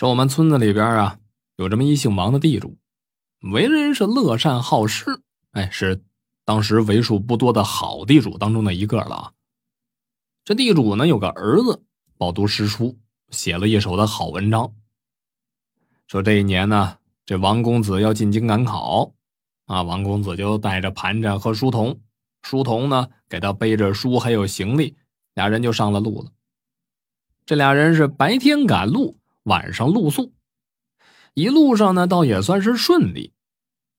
说我们村子里边啊，有这么一姓王的地主，为人是乐善好施，哎，是当时为数不多的好地主当中的一个了啊。这地主呢有个儿子饱读诗书，写了一手的好文章。说这一年呢，这王公子要进京赶考，啊，王公子就带着盘缠和书童，书童呢给他背着书还有行李，俩人就上了路了。这俩人是白天赶路。晚上露宿，一路上呢，倒也算是顺利。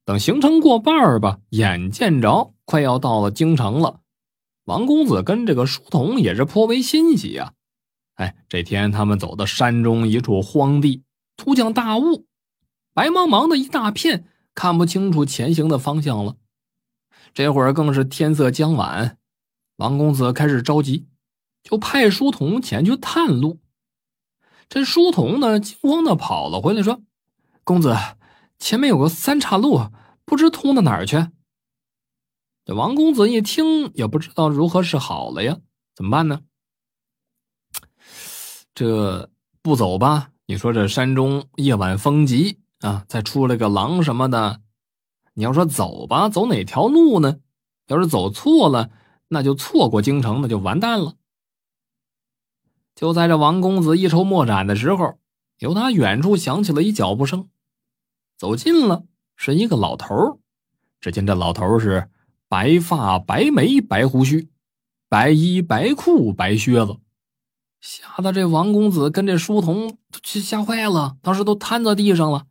等行程过半儿吧，眼见着快要到了京城了，王公子跟这个书童也是颇为欣喜啊。哎，这天他们走到山中一处荒地，突降大雾，白茫茫的一大片，看不清楚前行的方向了。这会儿更是天色将晚，王公子开始着急，就派书童前去探路。这书童呢，惊慌的跑了回来，说：“公子，前面有个三岔路，不知通到哪儿去。”这王公子一听，也不知道如何是好了呀，怎么办呢？这不走吧？你说这山中夜晚风急啊，再出来个狼什么的，你要说走吧，走哪条路呢？要是走错了，那就错过京城，那就完蛋了。就在这王公子一筹莫展的时候，由他远处响起了一脚步声，走近了，是一个老头只见这老头是白发白眉白胡须，白衣白裤白靴子，吓得这王公子跟这书童都吓坏了，当时都瘫在地上了。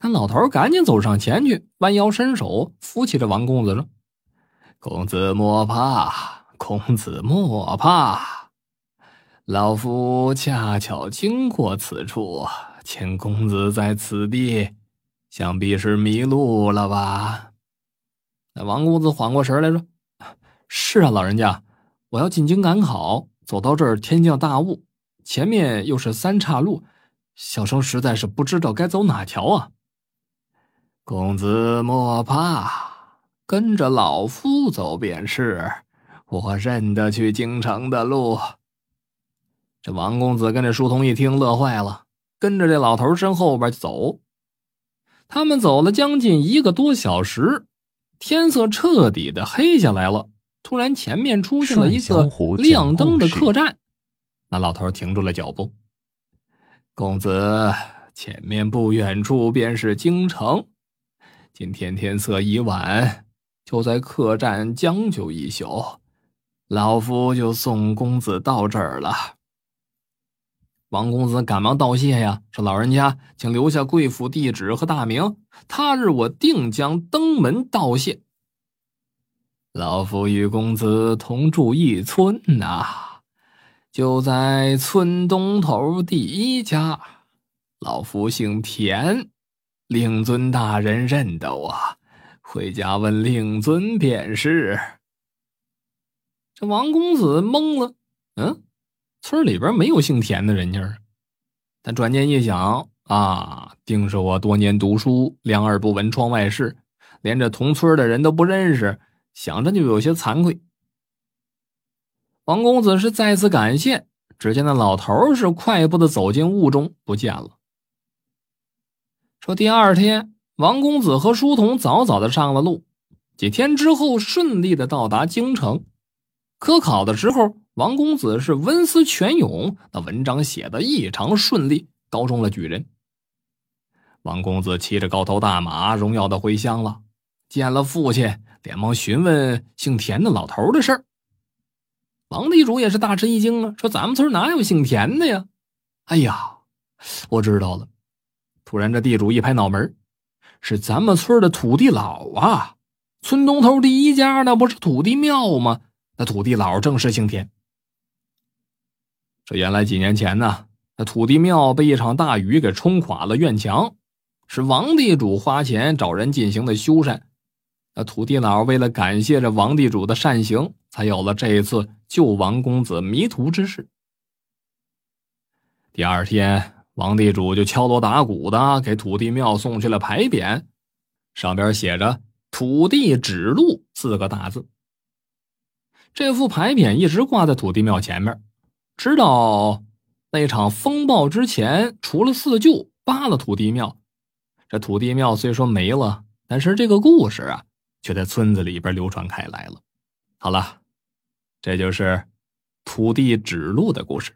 那老头赶紧走上前去，弯腰伸手扶起这王公子说：“公子莫怕，公子莫怕。”老夫恰巧经过此处，请公子在此地，想必是迷路了吧？那王公子缓过神来说：“是啊，老人家，我要进京赶考，走到这儿天降大雾，前面又是三岔路，小生实在是不知道该走哪条啊。”公子莫怕，跟着老夫走便是，我认得去京城的路。这王公子跟这书童一听，乐坏了，跟着这老头身后边走。他们走了将近一个多小时，天色彻底的黑下来了。突然，前面出现了一个亮灯的客栈。那老头停住了脚步。公子，前面不远处便是京城。今天天色已晚，就在客栈将就一宿，老夫就送公子到这儿了。王公子赶忙道谢呀，说：“老人家，请留下贵府地址和大名，他日我定将登门道谢。”老夫与公子同住一村呐，就在村东头第一家。老夫姓田，令尊大人认得我，回家问令尊便是。这王公子懵了，嗯。村里边没有姓田的人家，但转念一想啊，定是我多年读书，两耳不闻窗外事，连这同村的人都不认识，想着就有些惭愧。王公子是再次感谢，只见那老头是快步的走进雾中，不见了。说第二天，王公子和书童早早的上了路，几天之后顺利的到达京城。科考的时候。王公子是文思泉涌，那文章写的异常顺利，高中了举人。王公子骑着高头大马，荣耀的回乡了。见了父亲，连忙询问姓田的老头的事儿。王地主也是大吃一惊啊，说：“咱们村哪有姓田的呀？”哎呀，我知道了。突然，这地主一拍脑门是咱们村的土地老啊！村东头第一家，那不是土地庙吗？那土地老正是姓田。这原来几年前呢，那土地庙被一场大雨给冲垮了院墙，是王地主花钱找人进行的修缮。那土地佬为了感谢这王地主的善行，才有了这一次救王公子迷途之事。第二天，王地主就敲锣打鼓的给土地庙送去了牌匾，上边写着“土地指路”四个大字。这副牌匾一直挂在土地庙前面。直到那场风暴之前，除了四舅扒了土地庙，这土地庙虽说没了，但是这个故事啊，却在村子里边流传开来了。好了，这就是土地指路的故事。